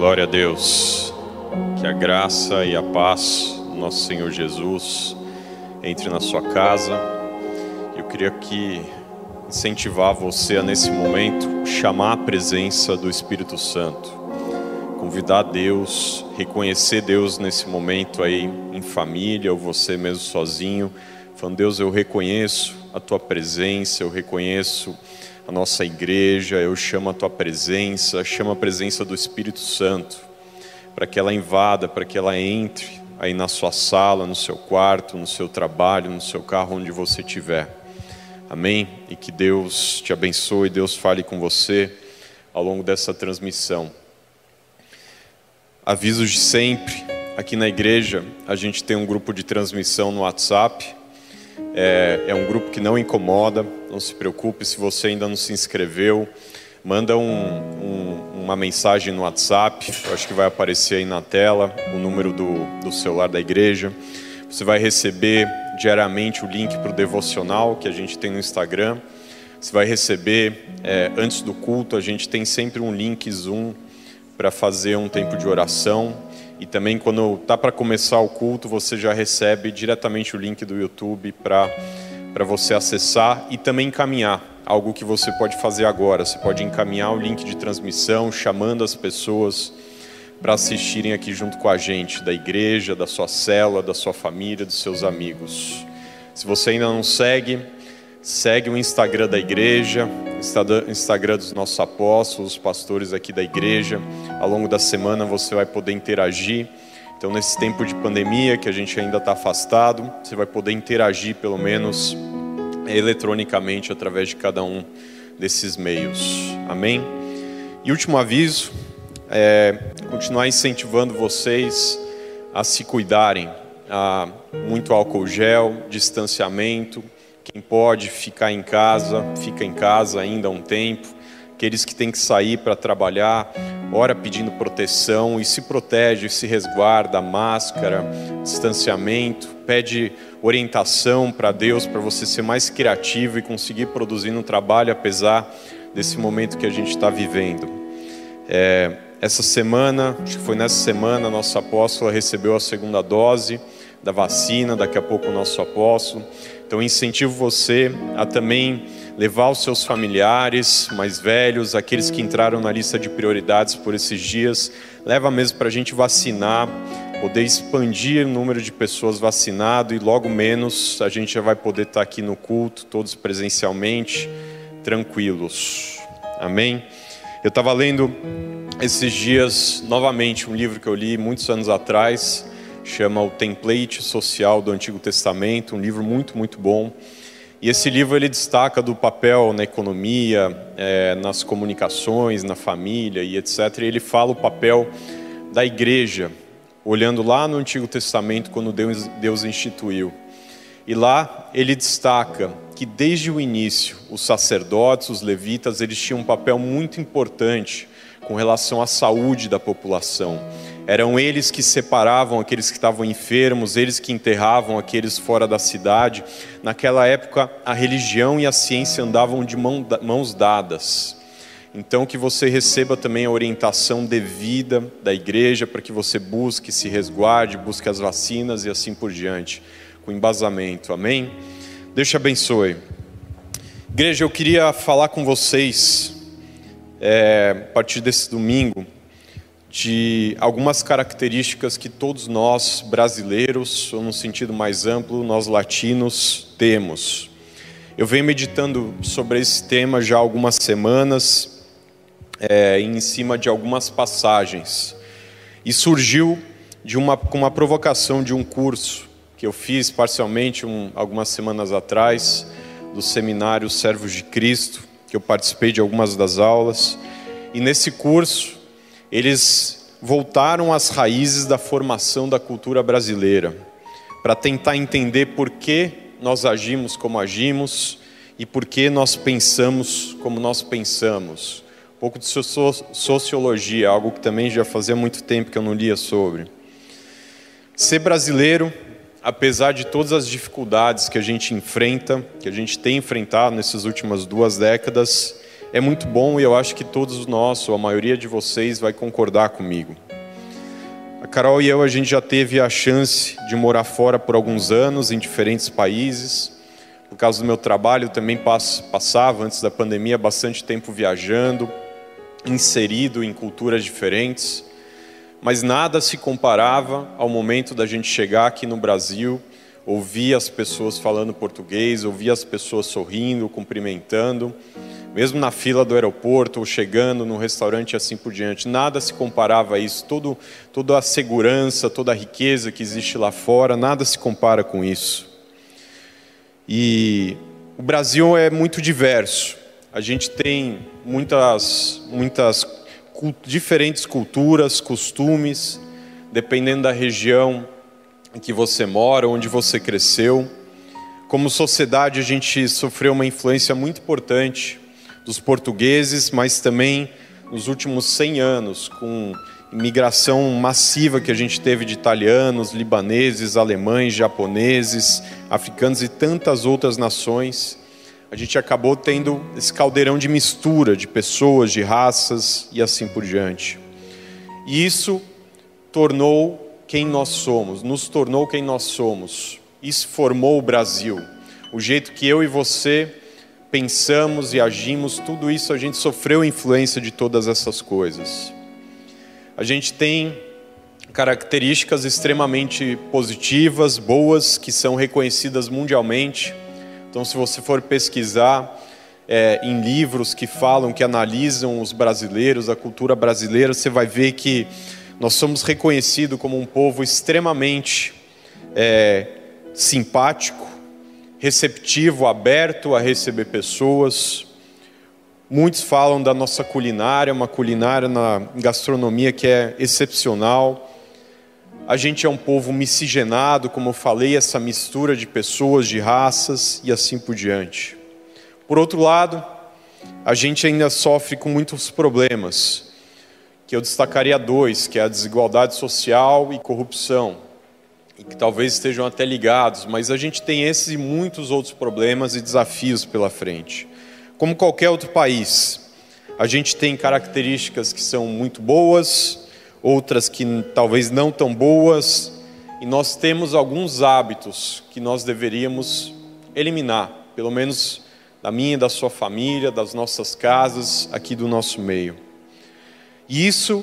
Glória a Deus. Que a graça e a paz do nosso Senhor Jesus entre na sua casa. Eu queria que incentivar você a nesse momento chamar a presença do Espírito Santo. Convidar Deus, reconhecer Deus nesse momento aí em família ou você mesmo sozinho, falando: Deus, eu reconheço a tua presença, eu reconheço a nossa igreja, eu chamo a tua presença, chamo a presença do Espírito Santo, para que ela invada, para que ela entre aí na sua sala, no seu quarto, no seu trabalho, no seu carro, onde você estiver. Amém? E que Deus te abençoe, Deus fale com você ao longo dessa transmissão. Avisos de sempre, aqui na igreja a gente tem um grupo de transmissão no WhatsApp. É, é, um grupo que não incomoda, não se preocupe se você ainda não se inscreveu. Manda um, um, uma mensagem no WhatsApp, eu acho que vai aparecer aí na tela o número do, do celular da igreja. Você vai receber diariamente o link para o devocional que a gente tem no Instagram. Você vai receber, é, antes do culto, a gente tem sempre um link Zoom para fazer um tempo de oração. E também quando tá para começar o culto, você já recebe diretamente o link do YouTube para para você acessar e também encaminhar algo que você pode fazer agora. Você pode encaminhar o link de transmissão, chamando as pessoas para assistirem aqui junto com a gente, da igreja, da sua cela, da sua família, dos seus amigos. Se você ainda não segue, segue o Instagram da igreja, Instagram dos nossos apóstolos, pastores aqui da igreja. Ao longo da semana você vai poder interagir. Então, nesse tempo de pandemia que a gente ainda está afastado, você vai poder interagir pelo menos eletronicamente através de cada um desses meios. Amém? E último aviso é continuar incentivando vocês a se cuidarem. A muito álcool gel, distanciamento quem pode ficar em casa, fica em casa ainda há um tempo. Aqueles que têm que sair para trabalhar, ora pedindo proteção e se protege, se resguarda, máscara, distanciamento, pede orientação para Deus para você ser mais criativo e conseguir produzir no trabalho apesar desse momento que a gente está vivendo. É, essa semana, acho que foi nessa semana, nossa apóstola recebeu a segunda dose da vacina, daqui a pouco o nosso apóstolo. Então, incentivo você a também levar os seus familiares mais velhos, aqueles que entraram na lista de prioridades por esses dias, leva mesmo para a gente vacinar, poder expandir o número de pessoas vacinadas e logo menos a gente já vai poder estar aqui no culto, todos presencialmente, tranquilos. Amém? Eu estava lendo esses dias novamente um livro que eu li muitos anos atrás, chama O Template Social do Antigo Testamento, um livro muito, muito bom. E esse livro ele destaca do papel na economia, é, nas comunicações, na família e etc. E ele fala o papel da igreja, olhando lá no Antigo Testamento, quando Deus, Deus instituiu. E lá ele destaca que desde o início, os sacerdotes, os levitas, eles tinham um papel muito importante com relação à saúde da população. Eram eles que separavam aqueles que estavam enfermos, eles que enterravam aqueles fora da cidade. Naquela época, a religião e a ciência andavam de mãos dadas. Então, que você receba também a orientação devida da igreja para que você busque, se resguarde, busque as vacinas e assim por diante, com embasamento. Amém? Deus te abençoe. Igreja, eu queria falar com vocês é, a partir desse domingo, de algumas características que todos nós brasileiros, ou no sentido mais amplo, nós latinos, temos. Eu venho meditando sobre esse tema já há algumas semanas, é, em cima de algumas passagens, e surgiu de uma, com uma provocação de um curso que eu fiz parcialmente um, algumas semanas atrás, do seminário Servos de Cristo, que eu participei de algumas das aulas, e nesse curso eles voltaram às raízes da formação da cultura brasileira, para tentar entender por que nós agimos como agimos e por que nós pensamos como nós pensamos. Um pouco de sociologia, algo que também já fazia muito tempo que eu não lia sobre. Ser brasileiro apesar de todas as dificuldades que a gente enfrenta, que a gente tem enfrentado nessas últimas duas décadas, é muito bom e eu acho que todos nós, ou a maioria de vocês, vai concordar comigo. A Carol e eu, a gente já teve a chance de morar fora por alguns anos, em diferentes países. Por causa do meu trabalho, também passava, antes da pandemia, bastante tempo viajando, inserido em culturas diferentes. Mas nada se comparava ao momento da gente chegar aqui no Brasil, ouvir as pessoas falando português, ouvir as pessoas sorrindo, cumprimentando mesmo na fila do aeroporto, ou chegando no restaurante e assim por diante. Nada se comparava a isso. Todo, toda a segurança, toda a riqueza que existe lá fora, nada se compara com isso. E o Brasil é muito diverso. A gente tem muitas, muitas diferentes culturas, costumes, dependendo da região em que você mora, onde você cresceu. Como sociedade, a gente sofreu uma influência muito importante dos portugueses, mas também nos últimos 100 anos, com imigração massiva que a gente teve de italianos, libaneses, alemães, japoneses, africanos e tantas outras nações, a gente acabou tendo esse caldeirão de mistura de pessoas, de raças e assim por diante. E isso tornou quem nós somos, nos tornou quem nós somos. Isso formou o Brasil. O jeito que eu e você pensamos e agimos, tudo isso a gente sofreu influência de todas essas coisas. A gente tem características extremamente positivas, boas, que são reconhecidas mundialmente. Então, se você for pesquisar é, em livros que falam, que analisam os brasileiros, a cultura brasileira, você vai ver que nós somos reconhecidos como um povo extremamente é, simpático, receptivo, aberto a receber pessoas. Muitos falam da nossa culinária, uma culinária na gastronomia que é excepcional. A gente é um povo miscigenado, como eu falei, essa mistura de pessoas, de raças e assim por diante. Por outro lado, a gente ainda sofre com muitos problemas, que eu destacaria dois, que é a desigualdade social e corrupção e que talvez estejam até ligados, mas a gente tem esses e muitos outros problemas e desafios pela frente. Como qualquer outro país, a gente tem características que são muito boas, outras que talvez não tão boas, e nós temos alguns hábitos que nós deveríamos eliminar, pelo menos da minha e da sua família, das nossas casas, aqui do nosso meio. E isso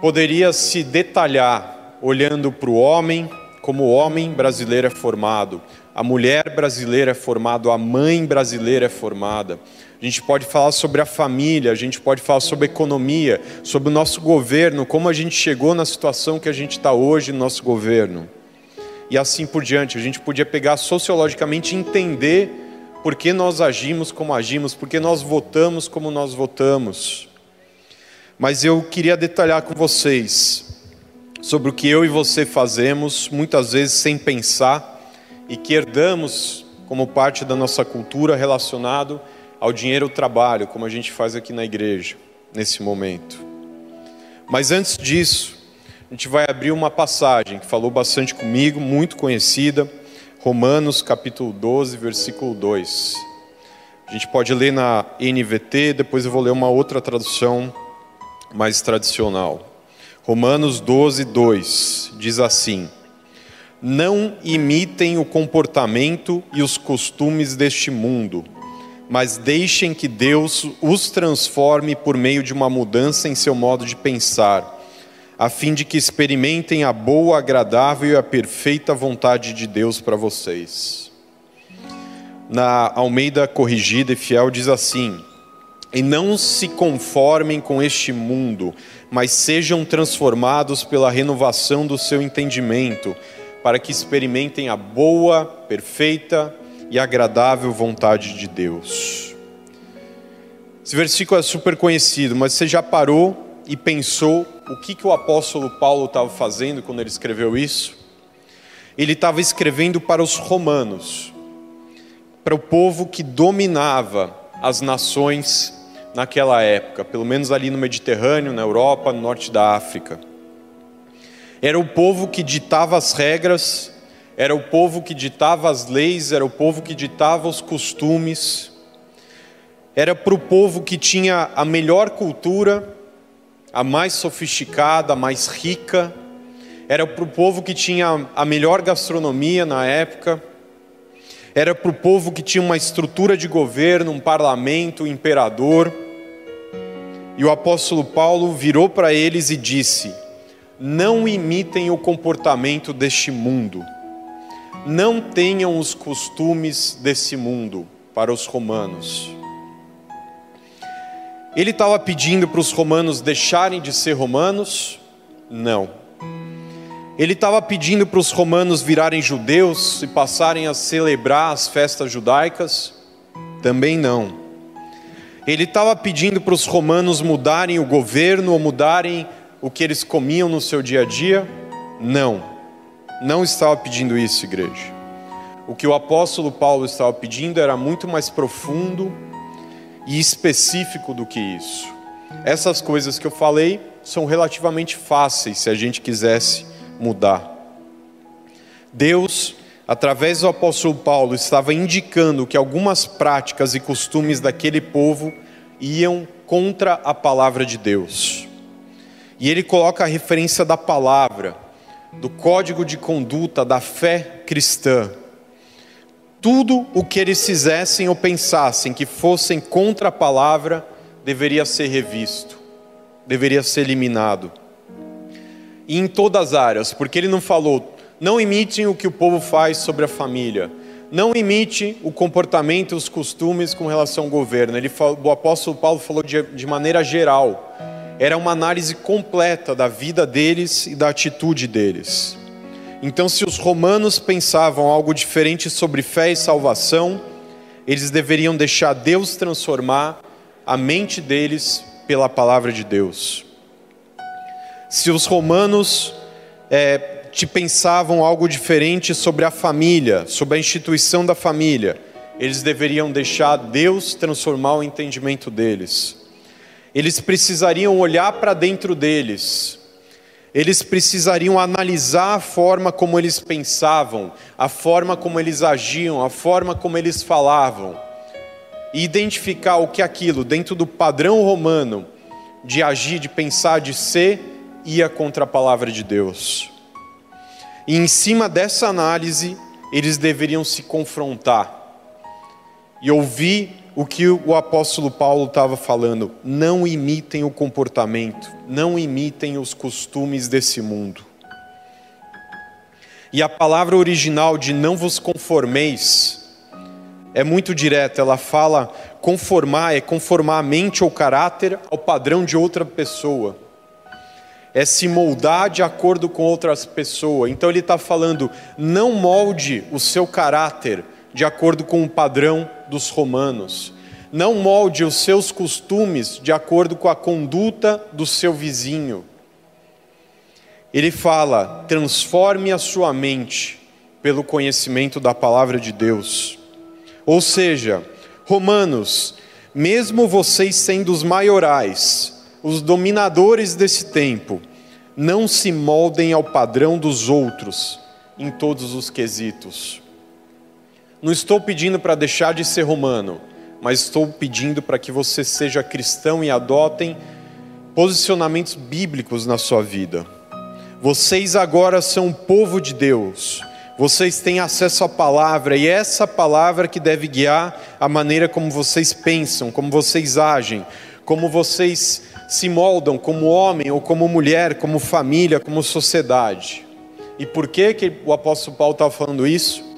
poderia se detalhar olhando para o homem, como o homem brasileiro é formado, a mulher brasileira é formada, a mãe brasileira é formada. A gente pode falar sobre a família, a gente pode falar sobre economia, sobre o nosso governo, como a gente chegou na situação que a gente está hoje no nosso governo. E assim por diante. A gente podia pegar sociologicamente e entender por que nós agimos como agimos, por que nós votamos como nós votamos. Mas eu queria detalhar com vocês sobre o que eu e você fazemos, muitas vezes sem pensar, e que herdamos como parte da nossa cultura relacionado ao dinheiro e ao trabalho, como a gente faz aqui na igreja, nesse momento. Mas antes disso, a gente vai abrir uma passagem que falou bastante comigo, muito conhecida, Romanos capítulo 12, versículo 2. A gente pode ler na NVT, depois eu vou ler uma outra tradução mais tradicional. Romanos 12, 2 diz assim: Não imitem o comportamento e os costumes deste mundo, mas deixem que Deus os transforme por meio de uma mudança em seu modo de pensar, a fim de que experimentem a boa, agradável e a perfeita vontade de Deus para vocês. Na Almeida Corrigida e Fiel diz assim: E não se conformem com este mundo, mas sejam transformados pela renovação do seu entendimento, para que experimentem a boa, perfeita e agradável vontade de Deus. Esse versículo é super conhecido, mas você já parou e pensou o que, que o apóstolo Paulo estava fazendo quando ele escreveu isso? Ele estava escrevendo para os romanos, para o povo que dominava as nações naquela época, pelo menos ali no Mediterrâneo, na Europa, no norte da África. Era o povo que ditava as regras, era o povo que ditava as leis, era o povo que ditava os costumes. era para o povo que tinha a melhor cultura, a mais sofisticada, a mais rica, era para o povo que tinha a melhor gastronomia na época, era para o povo que tinha uma estrutura de governo, um parlamento, um imperador. E o apóstolo Paulo virou para eles e disse: Não imitem o comportamento deste mundo, não tenham os costumes desse mundo, para os romanos. Ele estava pedindo para os romanos deixarem de ser romanos? Não. Ele estava pedindo para os romanos virarem judeus e passarem a celebrar as festas judaicas? Também não. Ele estava pedindo para os romanos mudarem o governo ou mudarem o que eles comiam no seu dia a dia? Não. Não estava pedindo isso, igreja. O que o apóstolo Paulo estava pedindo era muito mais profundo e específico do que isso. Essas coisas que eu falei são relativamente fáceis se a gente quisesse mudar. Deus, através do apóstolo Paulo, estava indicando que algumas práticas e costumes daquele povo iam contra a palavra de Deus. E ele coloca a referência da palavra, do código de conduta da fé cristã tudo o que eles fizessem ou pensassem que fossem contra a palavra deveria ser revisto, deveria ser eliminado. E em todas as áreas, porque ele não falou, não imitem o que o povo faz sobre a família, não imite o comportamento e os costumes com relação ao governo. Ele o apóstolo Paulo falou de, de maneira geral, era uma análise completa da vida deles e da atitude deles. Então, se os romanos pensavam algo diferente sobre fé e salvação, eles deveriam deixar Deus transformar a mente deles pela palavra de Deus. Se os romanos é, te pensavam algo diferente sobre a família, sobre a instituição da família, eles deveriam deixar Deus transformar o entendimento deles. Eles precisariam olhar para dentro deles. Eles precisariam analisar a forma como eles pensavam, a forma como eles agiam, a forma como eles falavam, e identificar o que aquilo, dentro do padrão romano de agir, de pensar, de ser, ia contra a palavra de Deus. E em cima dessa análise, eles deveriam se confrontar e ouvir o que o apóstolo Paulo estava falando. Não imitem o comportamento, não imitem os costumes desse mundo. E a palavra original de não vos conformeis é muito direta, ela fala conformar, é conformar a mente ou caráter ao padrão de outra pessoa. É se moldar de acordo com outras pessoas. Então ele está falando, não molde o seu caráter de acordo com o padrão dos romanos. Não molde os seus costumes de acordo com a conduta do seu vizinho. Ele fala: transforme a sua mente pelo conhecimento da palavra de Deus. Ou seja, Romanos, mesmo vocês sendo os maiorais, os dominadores desse tempo, não se moldem ao padrão dos outros em todos os quesitos. Não estou pedindo para deixar de ser romano, mas estou pedindo para que você seja cristão e adotem posicionamentos bíblicos na sua vida. Vocês agora são o povo de Deus. Vocês têm acesso à palavra e é essa palavra que deve guiar a maneira como vocês pensam, como vocês agem, como vocês se moldam como homem ou como mulher, como família, como sociedade. E por que, que o apóstolo Paulo estava falando isso?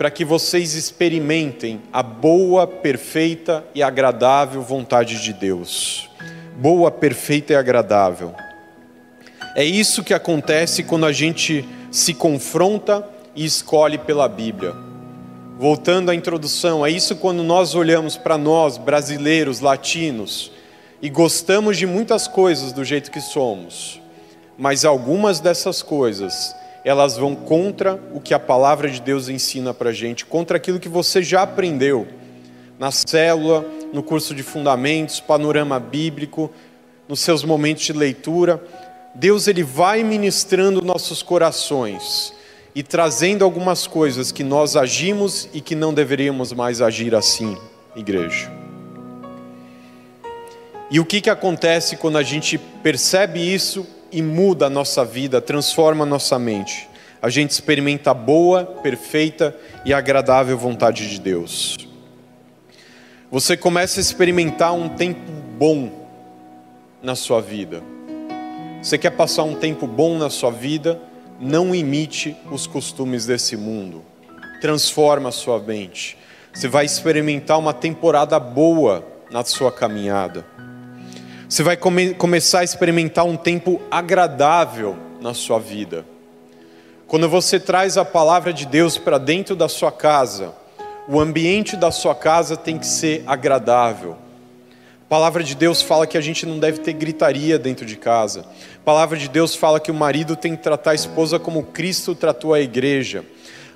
para que vocês experimentem a boa, perfeita e agradável vontade de Deus. Boa, perfeita e agradável. É isso que acontece quando a gente se confronta e escolhe pela Bíblia. Voltando à introdução, é isso quando nós olhamos para nós, brasileiros, latinos, e gostamos de muitas coisas do jeito que somos, mas algumas dessas coisas elas vão contra o que a palavra de Deus ensina para gente, contra aquilo que você já aprendeu na célula, no curso de fundamentos, panorama bíblico, nos seus momentos de leitura. Deus ele vai ministrando nossos corações e trazendo algumas coisas que nós agimos e que não deveríamos mais agir assim, igreja. E o que, que acontece quando a gente percebe isso e muda a nossa vida, transforma a nossa mente? A gente experimenta a boa, perfeita e agradável vontade de Deus. Você começa a experimentar um tempo bom na sua vida. Você quer passar um tempo bom na sua vida? Não imite os costumes desse mundo. Transforma a sua mente. Você vai experimentar uma temporada boa na sua caminhada. Você vai come começar a experimentar um tempo agradável na sua vida. Quando você traz a palavra de Deus para dentro da sua casa, o ambiente da sua casa tem que ser agradável. A palavra de Deus fala que a gente não deve ter gritaria dentro de casa. A palavra de Deus fala que o marido tem que tratar a esposa como Cristo tratou a igreja.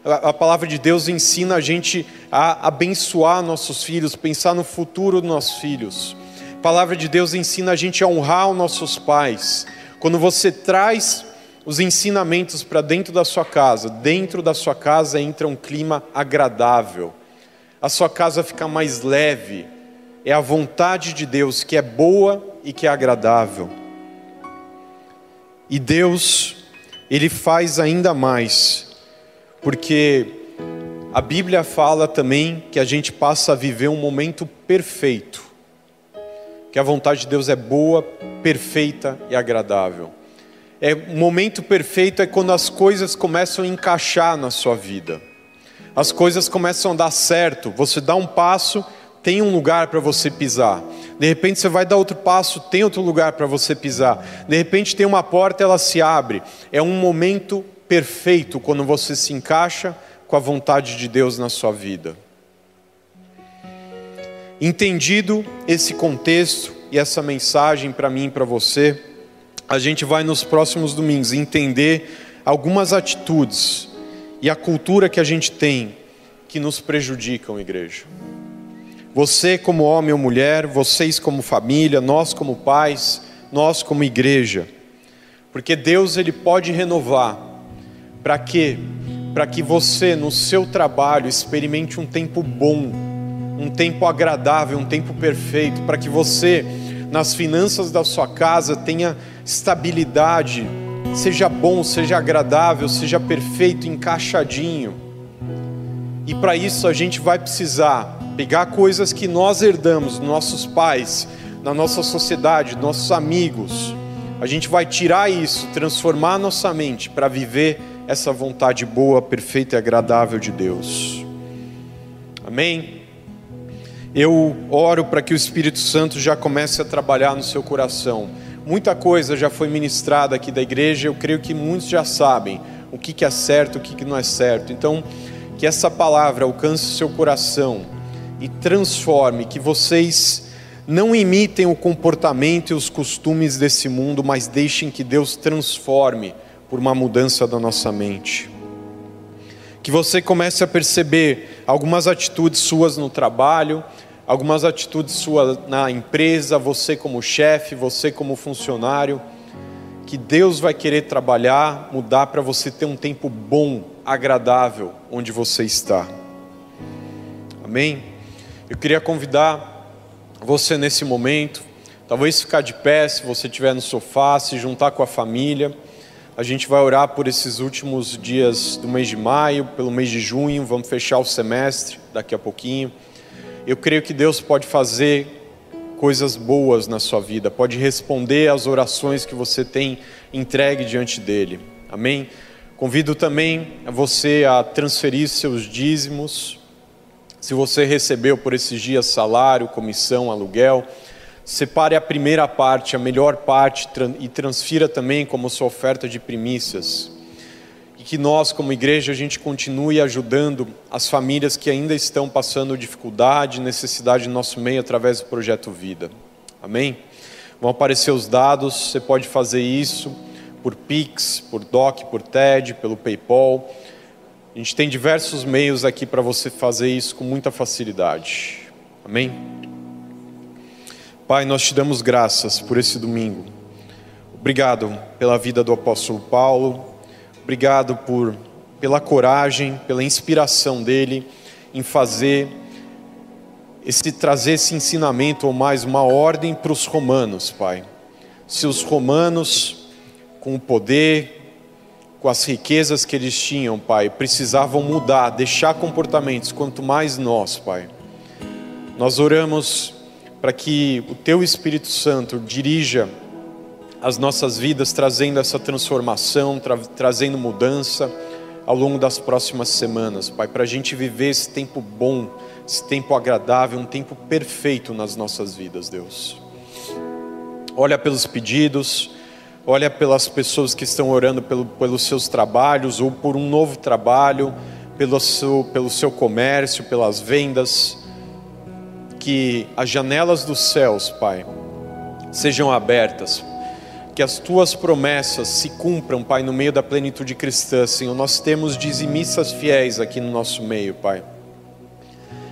A palavra de Deus ensina a gente a abençoar nossos filhos, pensar no futuro dos nossos filhos palavra de Deus ensina a gente a honrar os nossos pais. Quando você traz os ensinamentos para dentro da sua casa, dentro da sua casa entra um clima agradável. A sua casa fica mais leve. É a vontade de Deus que é boa e que é agradável. E Deus, ele faz ainda mais, porque a Bíblia fala também que a gente passa a viver um momento perfeito que a vontade de Deus é boa, perfeita e agradável. É o momento perfeito é quando as coisas começam a encaixar na sua vida. As coisas começam a dar certo. Você dá um passo, tem um lugar para você pisar. De repente você vai dar outro passo, tem outro lugar para você pisar. De repente tem uma porta, ela se abre. É um momento perfeito quando você se encaixa com a vontade de Deus na sua vida. Entendido esse contexto e essa mensagem para mim e para você, a gente vai nos próximos domingos entender algumas atitudes e a cultura que a gente tem que nos prejudicam, igreja. Você como homem ou mulher, vocês como família, nós como pais, nós como igreja. Porque Deus ele pode renovar. Para quê? Para que você no seu trabalho experimente um tempo bom um tempo agradável, um tempo perfeito, para que você, nas finanças da sua casa, tenha estabilidade, seja bom, seja agradável, seja perfeito, encaixadinho. E para isso a gente vai precisar pegar coisas que nós herdamos, nossos pais, na nossa sociedade, nossos amigos. A gente vai tirar isso, transformar nossa mente para viver essa vontade boa, perfeita e agradável de Deus. Amém? Eu oro para que o Espírito Santo já comece a trabalhar no seu coração. Muita coisa já foi ministrada aqui da igreja, eu creio que muitos já sabem o que é certo, o que não é certo. Então, que essa palavra alcance o seu coração e transforme, que vocês não imitem o comportamento e os costumes desse mundo, mas deixem que Deus transforme por uma mudança da nossa mente. Que você comece a perceber algumas atitudes suas no trabalho, algumas atitudes suas na empresa, você como chefe, você como funcionário, que Deus vai querer trabalhar, mudar para você ter um tempo bom, agradável onde você está. Amém? Eu queria convidar você nesse momento, talvez ficar de pé se você estiver no sofá, se juntar com a família. A gente vai orar por esses últimos dias do mês de maio, pelo mês de junho, vamos fechar o semestre daqui a pouquinho. Eu creio que Deus pode fazer coisas boas na sua vida, pode responder às orações que você tem entregue diante dele. Amém? Convido também você a transferir seus dízimos. Se você recebeu por esses dias salário, comissão, aluguel, separe a primeira parte, a melhor parte e transfira também como sua oferta de primícias que nós, como igreja, a gente continue ajudando as famílias que ainda estão passando dificuldade, necessidade no nosso meio através do projeto Vida. Amém? Vão aparecer os dados, você pode fazer isso por Pix, por DOC, por TED, pelo PayPal. A gente tem diversos meios aqui para você fazer isso com muita facilidade. Amém? Pai, nós te damos graças por esse domingo. Obrigado pela vida do apóstolo Paulo Obrigado por pela coragem, pela inspiração dele em fazer esse trazer esse ensinamento ou mais uma ordem para os romanos, Pai. Se os romanos, com o poder, com as riquezas que eles tinham, Pai, precisavam mudar, deixar comportamentos, quanto mais nós, Pai. Nós oramos para que o Teu Espírito Santo dirija as nossas vidas, trazendo essa transformação, tra trazendo mudança ao longo das próximas semanas, Pai, para a gente viver esse tempo bom, esse tempo agradável, um tempo perfeito nas nossas vidas, Deus. Olha pelos pedidos, olha pelas pessoas que estão orando pelo, pelos seus trabalhos ou por um novo trabalho, pelo seu, pelo seu comércio, pelas vendas. Que as janelas dos céus, Pai, sejam abertas, que as tuas promessas se cumpram, Pai, no meio da plenitude cristã, Senhor. Nós temos dizimistas fiéis aqui no nosso meio, Pai.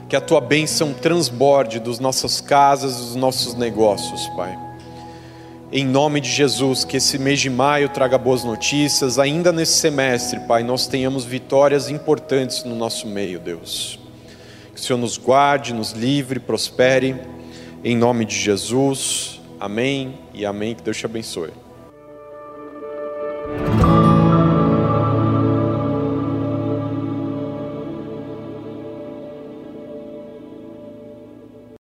Que a tua bênção transborde dos nossas casas, dos nossos negócios, Pai em nome de Jesus, que esse mês de maio traga boas notícias, ainda nesse semestre, Pai, nós tenhamos vitórias importantes no nosso meio, Deus. Que o Senhor nos guarde, nos livre, prospere, em nome de Jesus. Amém e amém. Que Deus te abençoe.